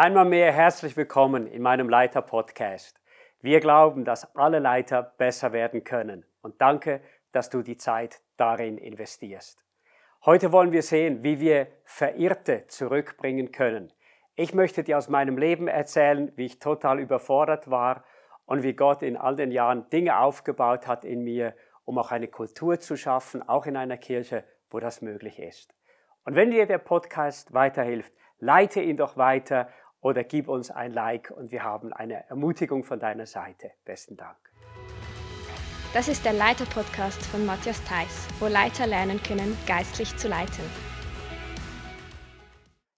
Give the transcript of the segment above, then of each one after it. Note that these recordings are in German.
Einmal mehr herzlich willkommen in meinem Leiter-Podcast. Wir glauben, dass alle Leiter besser werden können und danke, dass du die Zeit darin investierst. Heute wollen wir sehen, wie wir Verirrte zurückbringen können. Ich möchte dir aus meinem Leben erzählen, wie ich total überfordert war und wie Gott in all den Jahren Dinge aufgebaut hat in mir, um auch eine Kultur zu schaffen, auch in einer Kirche, wo das möglich ist. Und wenn dir der Podcast weiterhilft, leite ihn doch weiter oder gib uns ein Like und wir haben eine Ermutigung von deiner Seite. Besten Dank. Das ist der Leiter-Podcast von Matthias Theiss, wo Leiter lernen können, geistlich zu leiten.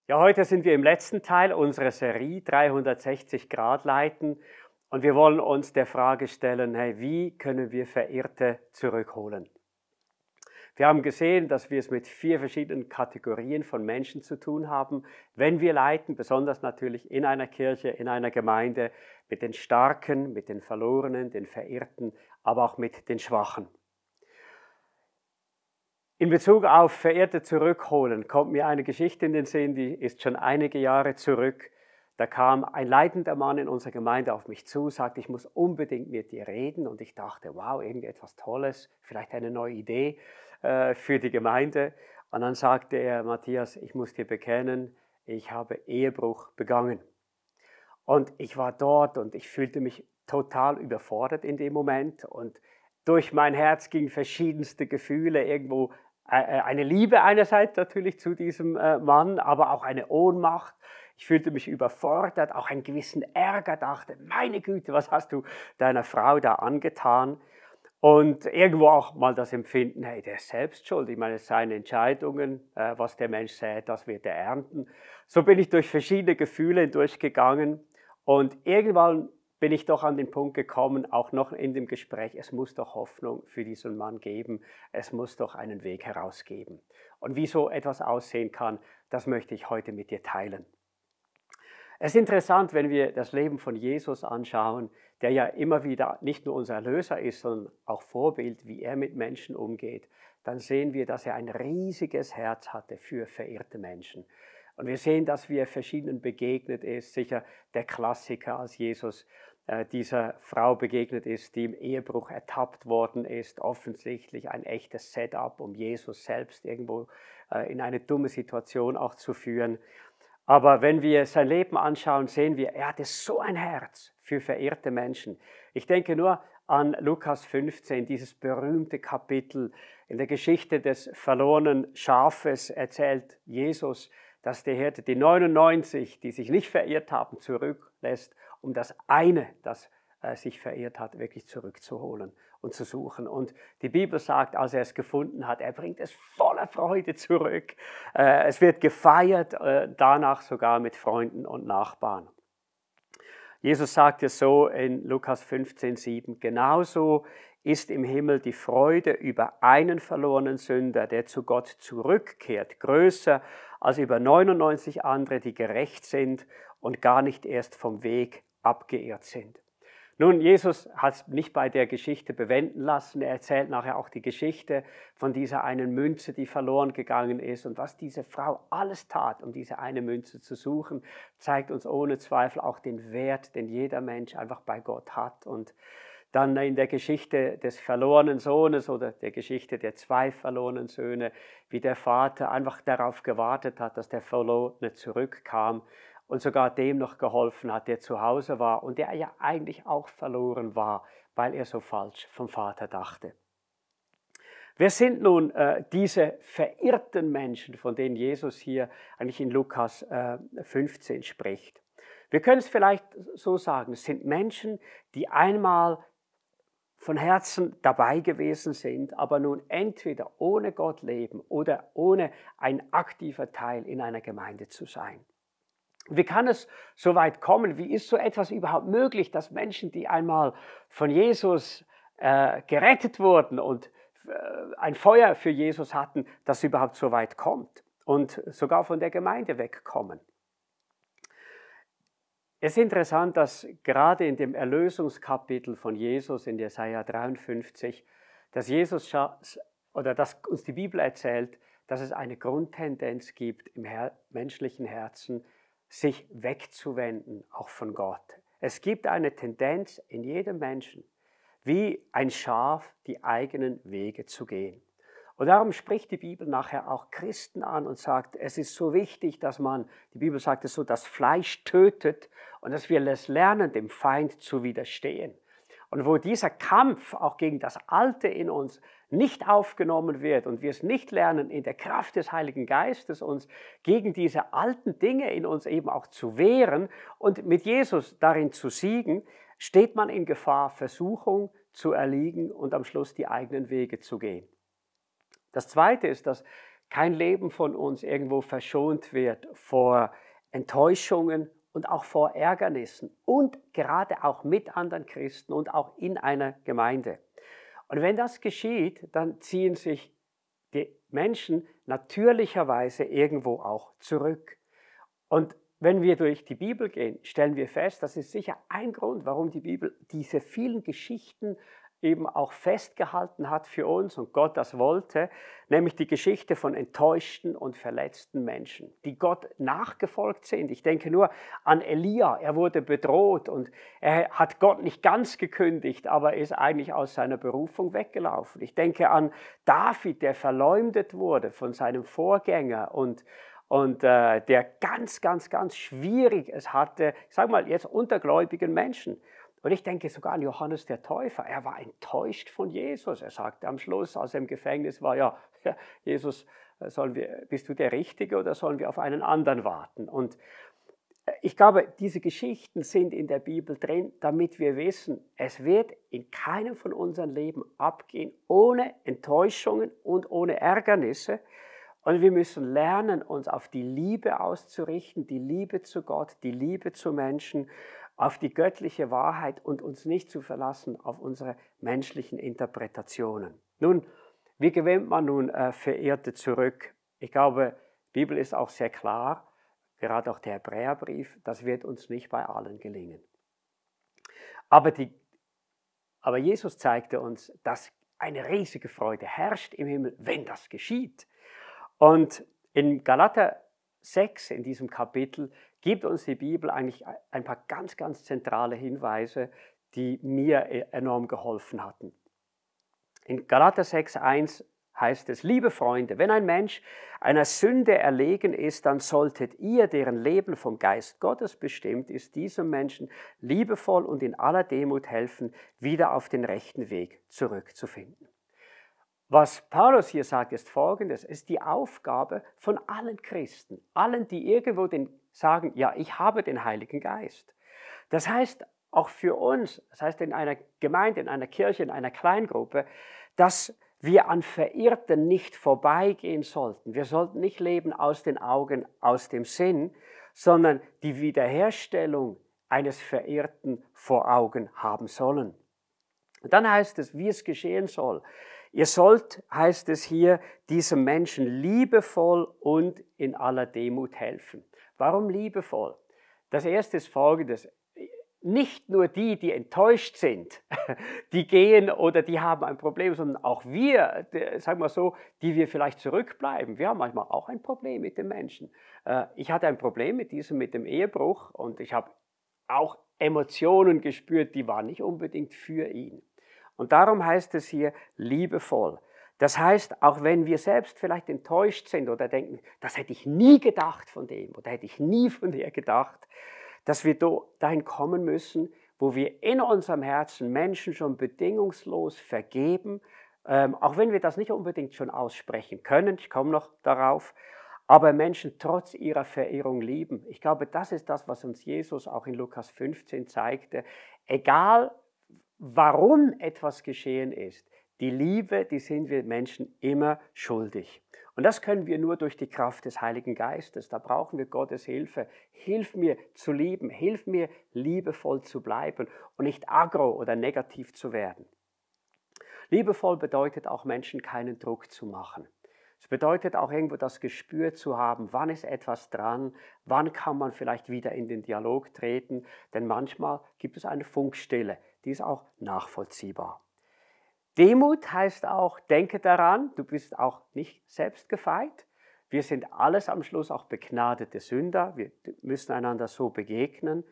Ja, heute sind wir im letzten Teil unserer Serie 360 Grad leiten und wir wollen uns der Frage stellen, hey, wie können wir Verirrte zurückholen? Wir haben gesehen, dass wir es mit vier verschiedenen Kategorien von Menschen zu tun haben, wenn wir leiten, besonders natürlich in einer Kirche, in einer Gemeinde, mit den Starken, mit den Verlorenen, den Verirrten, aber auch mit den Schwachen. In Bezug auf Verirrte zurückholen kommt mir eine Geschichte in den Sinn, die ist schon einige Jahre zurück. Da kam ein leitender Mann in unserer Gemeinde auf mich zu, sagte, ich muss unbedingt mit dir reden. Und ich dachte, wow, irgendetwas Tolles, vielleicht eine neue Idee. Äh, für die Gemeinde. Und dann sagte er, Matthias, ich muss dir bekennen, ich habe Ehebruch begangen. Und ich war dort und ich fühlte mich total überfordert in dem Moment. Und durch mein Herz gingen verschiedenste Gefühle, irgendwo äh, äh, eine Liebe einerseits natürlich zu diesem Mann, aber auch eine Ohnmacht. Ich fühlte mich überfordert, auch einen gewissen Ärger, dachte, meine Güte, was hast du deiner Frau da angetan? Und irgendwo auch mal das Empfinden, hey, der ist selbst schuld. Ich meine, seine Entscheidungen, äh, was der Mensch sät, das wird er ernten. So bin ich durch verschiedene Gefühle durchgegangen und irgendwann bin ich doch an den Punkt gekommen, auch noch in dem Gespräch, es muss doch Hoffnung für diesen Mann geben, es muss doch einen Weg herausgeben. Und wie so etwas aussehen kann, das möchte ich heute mit dir teilen. Es ist interessant, wenn wir das Leben von Jesus anschauen, der ja immer wieder nicht nur unser Erlöser ist, sondern auch Vorbild, wie er mit Menschen umgeht, dann sehen wir, dass er ein riesiges Herz hatte für verirrte Menschen. Und wir sehen, dass wir verschiedenen begegnet ist. Sicher der Klassiker, als Jesus äh, dieser Frau begegnet ist, die im Ehebruch ertappt worden ist. Offensichtlich ein echtes Setup, um Jesus selbst irgendwo äh, in eine dumme Situation auch zu führen. Aber wenn wir sein Leben anschauen, sehen wir, er hatte so ein Herz für verirrte Menschen. Ich denke nur an Lukas 15, dieses berühmte Kapitel. In der Geschichte des verlorenen Schafes erzählt Jesus, dass der Hirte die 99, die sich nicht verirrt haben, zurücklässt, um das eine, das äh, sich verirrt hat, wirklich zurückzuholen und zu suchen. Und die Bibel sagt, als er es gefunden hat, er bringt es voller Freude zurück. Äh, es wird gefeiert, äh, danach sogar mit Freunden und Nachbarn. Jesus sagt es so in Lukas 15, 7, genauso ist im Himmel die Freude über einen verlorenen Sünder, der zu Gott zurückkehrt, größer als über 99 andere, die gerecht sind und gar nicht erst vom Weg abgeirrt sind. Nun, Jesus hat es nicht bei der Geschichte bewenden lassen. Er erzählt nachher auch die Geschichte von dieser einen Münze, die verloren gegangen ist. Und was diese Frau alles tat, um diese eine Münze zu suchen, zeigt uns ohne Zweifel auch den Wert, den jeder Mensch einfach bei Gott hat. Und dann in der Geschichte des verlorenen Sohnes oder der Geschichte der zwei verlorenen Söhne, wie der Vater einfach darauf gewartet hat, dass der Verlorene zurückkam und sogar dem noch geholfen hat, der zu Hause war und der ja eigentlich auch verloren war, weil er so falsch vom Vater dachte. Wer sind nun äh, diese verirrten Menschen, von denen Jesus hier eigentlich in Lukas äh, 15 spricht? Wir können es vielleicht so sagen, es sind Menschen, die einmal von Herzen dabei gewesen sind, aber nun entweder ohne Gott leben oder ohne ein aktiver Teil in einer Gemeinde zu sein. Wie kann es so weit kommen? Wie ist so etwas überhaupt möglich, dass Menschen, die einmal von Jesus äh, gerettet wurden und äh, ein Feuer für Jesus hatten, dass überhaupt so weit kommt und sogar von der Gemeinde wegkommen? Es ist interessant, dass gerade in dem Erlösungskapitel von Jesus in Jesaja 53, dass Jesus oder dass uns die Bibel erzählt, dass es eine Grundtendenz gibt im Her menschlichen Herzen, sich wegzuwenden, auch von Gott. Es gibt eine Tendenz in jedem Menschen, wie ein Schaf die eigenen Wege zu gehen. Und darum spricht die Bibel nachher auch Christen an und sagt, es ist so wichtig, dass man, die Bibel sagt es so, das Fleisch tötet und dass wir es lernen, dem Feind zu widerstehen. Und wo dieser Kampf auch gegen das Alte in uns nicht aufgenommen wird und wir es nicht lernen, in der Kraft des Heiligen Geistes uns gegen diese alten Dinge in uns eben auch zu wehren und mit Jesus darin zu siegen, steht man in Gefahr, Versuchung zu erliegen und am Schluss die eigenen Wege zu gehen. Das Zweite ist, dass kein Leben von uns irgendwo verschont wird vor Enttäuschungen und auch vor Ärgernissen und gerade auch mit anderen Christen und auch in einer Gemeinde. Und wenn das geschieht, dann ziehen sich die Menschen natürlicherweise irgendwo auch zurück. Und wenn wir durch die Bibel gehen, stellen wir fest, das ist sicher ein Grund, warum die Bibel diese vielen Geschichten eben auch festgehalten hat für uns und Gott das wollte, nämlich die Geschichte von enttäuschten und verletzten Menschen, die Gott nachgefolgt sind. Ich denke nur an Elia, er wurde bedroht und er hat Gott nicht ganz gekündigt, aber ist eigentlich aus seiner Berufung weggelaufen. Ich denke an David, der verleumdet wurde von seinem Vorgänger und und äh, der ganz, ganz, ganz schwierig es hatte, ich sage mal jetzt unter gläubigen Menschen. Und ich denke sogar an Johannes der Täufer. Er war enttäuscht von Jesus. Er sagte am Schluss, als er im Gefängnis war, ja, Jesus, äh, sollen wir, bist du der Richtige oder sollen wir auf einen anderen warten? Und äh, ich glaube, diese Geschichten sind in der Bibel drin, damit wir wissen, es wird in keinem von unseren Leben abgehen ohne Enttäuschungen und ohne Ärgernisse. Und wir müssen lernen, uns auf die Liebe auszurichten, die Liebe zu Gott, die Liebe zu Menschen auf die göttliche Wahrheit und uns nicht zu verlassen auf unsere menschlichen Interpretationen. Nun, wie gewinnt man nun äh, Verehrte zurück? Ich glaube, die Bibel ist auch sehr klar, gerade auch der Hebräerbrief, das wird uns nicht bei allen gelingen. Aber, die, aber Jesus zeigte uns, dass eine riesige Freude herrscht im Himmel, wenn das geschieht. Und in Galater 6, in diesem Kapitel, gibt uns die Bibel eigentlich ein paar ganz, ganz zentrale Hinweise, die mir e-, enorm geholfen hatten. In Galater 6.1 heißt es, liebe Freunde, wenn ein Mensch einer Sünde erlegen ist, dann solltet ihr, deren Leben vom Geist Gottes bestimmt ist, diesem Menschen liebevoll und in aller Demut helfen, wieder auf den rechten Weg zurückzufinden. Was Paulus hier sagt, ist folgendes, es ist die Aufgabe von allen Christen, allen, die irgendwo den sagen, ja, ich habe den Heiligen Geist. Das heißt, auch für uns, das heißt in einer Gemeinde, in einer Kirche, in einer Kleingruppe, dass wir an Verirrten nicht vorbeigehen sollten. Wir sollten nicht leben aus den Augen, aus dem Sinn, sondern die Wiederherstellung eines Verirrten vor Augen haben sollen. Und dann heißt es, wie es geschehen soll. Ihr sollt, heißt es hier, diesem Menschen liebevoll und in aller Demut helfen. Warum liebevoll? Das erste ist folgendes. Nicht nur die, die enttäuscht sind, die gehen oder die haben ein Problem, sondern auch wir, sagen wir so, die wir vielleicht zurückbleiben. Wir haben manchmal auch ein Problem mit den Menschen. Äh, ich hatte ein Problem mit diesem, mit dem Ehebruch und ich habe auch Emotionen gespürt, die waren nicht unbedingt für ihn. Und darum heißt es hier liebevoll. Das heißt, auch wenn wir selbst vielleicht enttäuscht sind oder denken, das hätte ich nie gedacht von dem oder hätte ich nie von der gedacht, dass wir dahin kommen müssen, wo wir in unserem Herzen Menschen schon bedingungslos vergeben, ähm, auch wenn wir das nicht unbedingt schon aussprechen können, ich komme noch darauf, aber Menschen trotz ihrer Verehrung lieben. Ich glaube, das ist das, was uns Jesus auch in Lukas 15 zeigte. Egal, warum etwas geschehen ist, die Liebe, die sind wir Menschen immer schuldig. Und das können wir nur durch die Kraft des Heiligen Geistes. Da brauchen wir Gottes Hilfe. Hilf mir zu lieben, hilf mir liebevoll zu bleiben und nicht agro oder negativ zu werden. Liebevoll bedeutet auch Menschen keinen Druck zu machen. Es bedeutet auch irgendwo das Gespür zu haben, wann ist etwas dran, wann kann man vielleicht wieder in den Dialog treten, denn manchmal gibt es eine Funkstille, die ist auch nachvollziehbar. Demut heißt auch, denke daran, du bist auch nicht selbst gefeit. Wir sind alles am Schluss auch begnadete Sünder. Wir müssen einander so begegnen.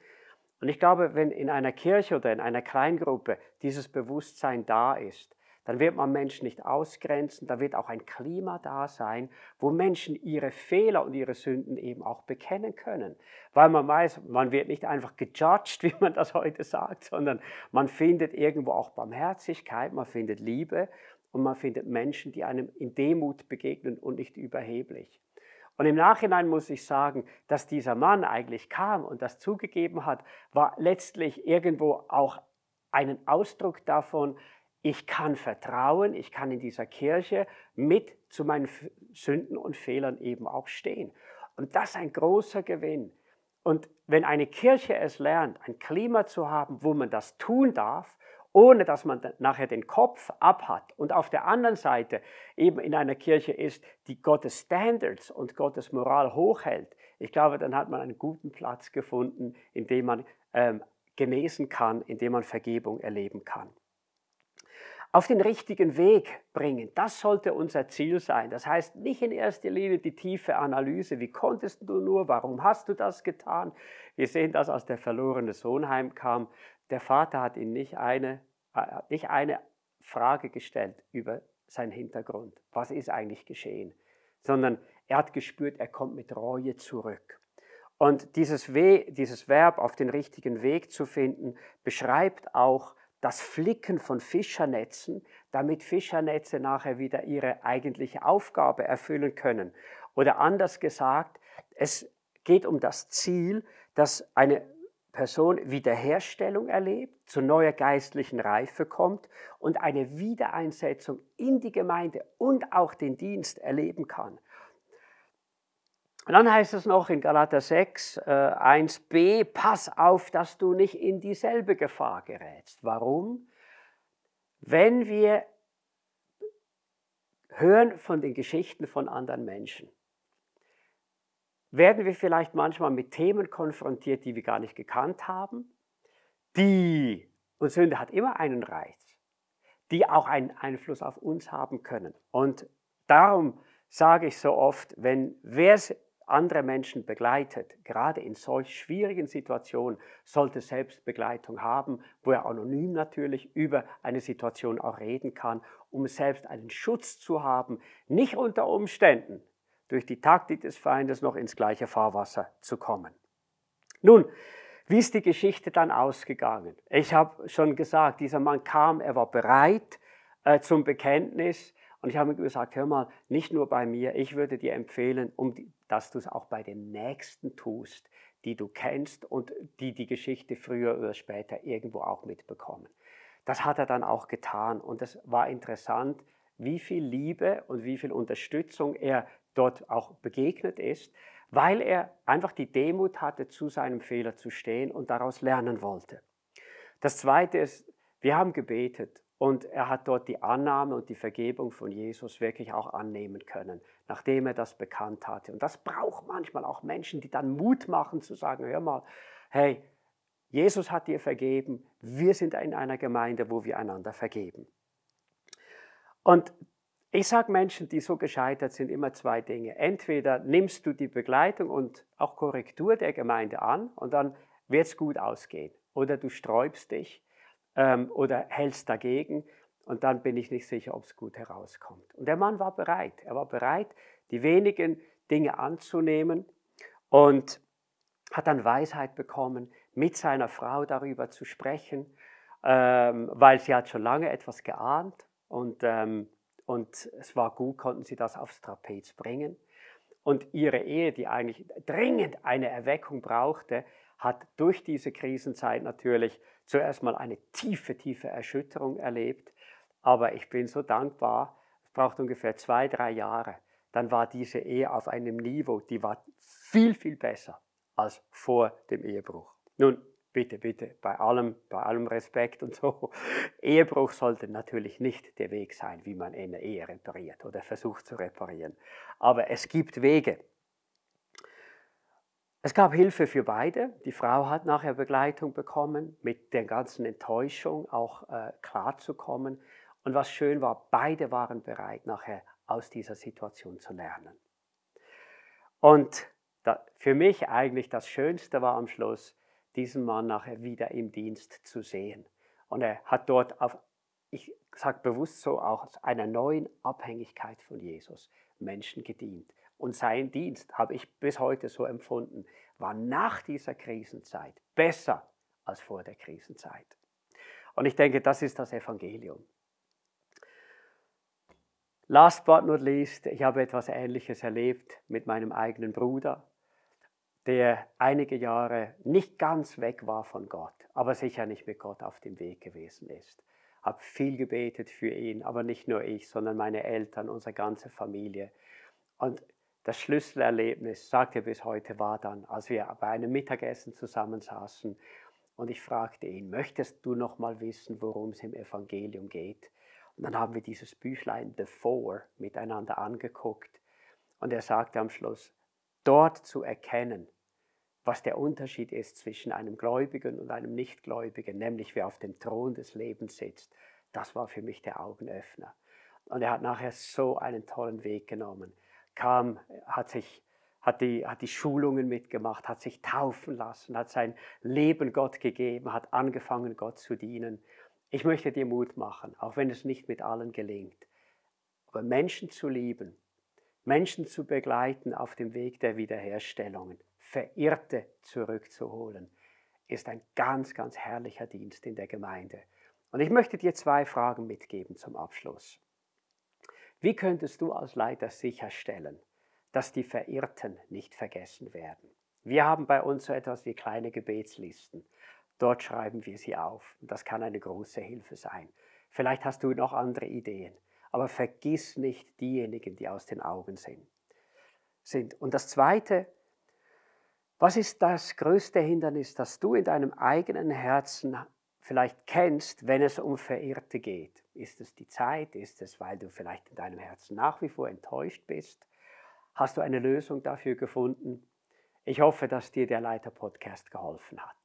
Und ich glaube, wenn in einer Kirche oder in einer Kleingruppe dieses Bewusstsein da ist, dann wird man Menschen nicht ausgrenzen, da wird auch ein Klima da sein, wo Menschen ihre Fehler und ihre Sünden eben auch bekennen können. Weil man weiß, man wird nicht einfach gejudged, wie man das heute sagt, sondern man findet irgendwo auch Barmherzigkeit, man findet Liebe und man findet Menschen, die einem in Demut begegnen und nicht überheblich. Und im Nachhinein muss ich sagen, dass dieser Mann eigentlich kam und das zugegeben hat, war letztlich irgendwo auch einen Ausdruck davon, ich kann vertrauen, ich kann in dieser Kirche mit zu meinen Sünden und Fehlern eben auch stehen. Und das ist ein großer Gewinn. Und wenn eine Kirche es lernt, ein Klima zu haben, wo man das tun darf, ohne dass man nachher den Kopf abhat und auf der anderen Seite eben in einer Kirche ist, die Gottes Standards und Gottes Moral hochhält, ich glaube, dann hat man einen guten Platz gefunden, in dem man ähm, genesen kann, in dem man Vergebung erleben kann auf den richtigen Weg bringen. Das sollte unser Ziel sein. Das heißt nicht in erster Linie die tiefe Analyse, wie konntest du nur, warum hast du das getan. Wir sehen das, als der verlorene Sohn heimkam. Der Vater hat ihn nicht eine, äh, nicht eine Frage gestellt über seinen Hintergrund. Was ist eigentlich geschehen? Sondern er hat gespürt, er kommt mit Reue zurück. Und dieses, We dieses Verb auf den richtigen Weg zu finden, beschreibt auch das Flicken von Fischernetzen, damit Fischernetze nachher wieder ihre eigentliche Aufgabe erfüllen können. Oder anders gesagt, es geht um das Ziel, dass eine Person Wiederherstellung erlebt, zu neuer geistlichen Reife kommt und eine Wiedereinsetzung in die Gemeinde und auch den Dienst erleben kann. Und dann heißt es noch in Galater 6, äh, 1b, pass auf, dass du nicht in dieselbe Gefahr gerätst. Warum? Wenn wir hören von den Geschichten von anderen Menschen, werden wir vielleicht manchmal mit Themen konfrontiert, die wir gar nicht gekannt haben, die, und Sünde hat immer einen Reiz, die auch einen Einfluss auf uns haben können. Und darum sage ich so oft, wenn wer andere Menschen begleitet, gerade in solch schwierigen Situationen, sollte Selbstbegleitung haben, wo er anonym natürlich über eine Situation auch reden kann, um selbst einen Schutz zu haben, nicht unter Umständen durch die Taktik des Feindes noch ins gleiche Fahrwasser zu kommen. Nun, wie ist die Geschichte dann ausgegangen? Ich habe schon gesagt, dieser Mann kam, er war bereit äh, zum Bekenntnis, und ich habe ihm gesagt, hör mal, nicht nur bei mir, ich würde dir empfehlen, um dass du es auch bei den Nächsten tust, die du kennst und die die Geschichte früher oder später irgendwo auch mitbekommen. Das hat er dann auch getan und es war interessant, wie viel Liebe und wie viel Unterstützung er dort auch begegnet ist, weil er einfach die Demut hatte, zu seinem Fehler zu stehen und daraus lernen wollte. Das Zweite ist, wir haben gebetet und er hat dort die Annahme und die Vergebung von Jesus wirklich auch annehmen können, nachdem er das bekannt hatte. Und das braucht manchmal auch Menschen, die dann Mut machen zu sagen, hör mal, hey, Jesus hat dir vergeben, wir sind in einer Gemeinde, wo wir einander vergeben. Und ich sage Menschen, die so gescheitert sind, immer zwei Dinge. Entweder nimmst du die Begleitung und auch Korrektur der Gemeinde an und dann wird es gut ausgehen. Oder du sträubst dich ähm, oder hältst dagegen und dann bin ich nicht sicher, ob es gut herauskommt. Und der Mann war bereit. Er war bereit, die wenigen Dinge anzunehmen und hat dann Weisheit bekommen, mit seiner Frau darüber zu sprechen, ähm, weil sie hat schon lange etwas geahnt und, ähm, und es war gut, konnten sie das aufs Trapez bringen. Und ihre Ehe, die eigentlich dringend eine Erweckung brauchte, hat durch diese Krisenzeit natürlich zuerst mal eine tiefe, tiefe Erschütterung erlebt. Aber ich bin so dankbar, es braucht ungefähr zwei, drei Jahre. Dann war diese Ehe auf einem Niveau, die war viel, viel besser als vor dem Ehebruch. Nun, bitte, bitte, bei allem, bei allem Respekt und so. Ehebruch sollte natürlich nicht der Weg sein, wie man eine Ehe repariert oder versucht zu reparieren. Aber es gibt Wege. Es gab Hilfe für beide. Die Frau hat nachher Begleitung bekommen, mit der ganzen Enttäuschung auch äh, klarzukommen. Und was schön war, beide waren bereit, nachher aus dieser Situation zu lernen. Und da, für mich eigentlich das Schönste war am Schluss, diesen Mann nachher wieder im Dienst zu sehen. Und er hat dort auf, ich sage bewusst so, auch aus einer neuen Abhängigkeit von Jesus Menschen gedient. Und sein Dienst, habe ich bis heute so empfunden, war nach dieser Krisenzeit besser als vor der Krisenzeit. Und ich denke, das ist das Evangelium. Last but not least, ich habe etwas Ähnliches erlebt mit meinem eigenen Bruder, der einige Jahre nicht ganz weg war von Gott, aber sicher nicht mit Gott auf dem Weg gewesen ist. Habe viel gebetet für ihn, aber nicht nur ich, sondern meine Eltern, unsere ganze Familie. Und das Schlüsselerlebnis, sagt er bis heute, war dann, als wir bei einem Mittagessen zusammensaßen und ich fragte ihn, möchtest du noch mal wissen, worum es im Evangelium geht? Und dann haben wir dieses Büchlein The Four miteinander angeguckt und er sagte am Schluss, dort zu erkennen, was der Unterschied ist zwischen einem Gläubigen und einem Nichtgläubigen, nämlich wer auf dem Thron des Lebens sitzt, das war für mich der Augenöffner. Und er hat nachher so einen tollen Weg genommen kam, hat sich hat die, hat die Schulungen mitgemacht, hat sich taufen lassen, hat sein Leben Gott gegeben, hat angefangen, Gott zu dienen. Ich möchte dir Mut machen, auch wenn es nicht mit allen gelingt. Aber Menschen zu lieben, Menschen zu begleiten auf dem Weg der Wiederherstellungen, Verirrte zurückzuholen, ist ein ganz, ganz herrlicher Dienst in der Gemeinde. Und ich möchte dir zwei Fragen mitgeben zum Abschluss. Wie könntest du als Leiter sicherstellen, dass die Verirrten nicht vergessen werden? Wir haben bei uns so etwas wie kleine Gebetslisten. Dort schreiben wir sie auf. Das kann eine große Hilfe sein. Vielleicht hast du noch andere Ideen, aber vergiss nicht diejenigen, die aus den Augen sind. Und das Zweite, was ist das größte Hindernis, das du in deinem eigenen Herzen vielleicht kennst, wenn es um Verirrte geht. Ist es die Zeit? Ist es, weil du vielleicht in deinem Herzen nach wie vor enttäuscht bist? Hast du eine Lösung dafür gefunden? Ich hoffe, dass dir der Leiter-Podcast geholfen hat,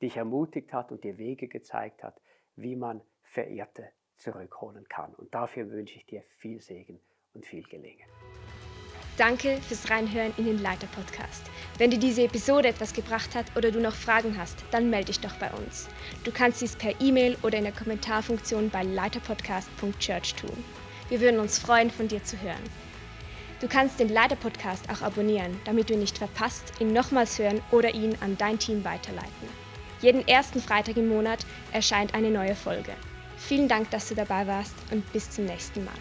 dich ermutigt hat und dir Wege gezeigt hat, wie man Verirrte zurückholen kann. Und dafür wünsche ich dir viel Segen und viel Gelingen. Danke fürs Reinhören in den Leiter-Podcast. Wenn dir diese Episode etwas gebracht hat oder du noch Fragen hast, dann melde dich doch bei uns. Du kannst dies per E-Mail oder in der Kommentarfunktion bei leiterpodcast.church tun. Wir würden uns freuen, von dir zu hören. Du kannst den Leiter-Podcast auch abonnieren, damit du ihn nicht verpasst, ihn nochmals hören oder ihn an dein Team weiterleiten. Jeden ersten Freitag im Monat erscheint eine neue Folge. Vielen Dank, dass du dabei warst und bis zum nächsten Mal.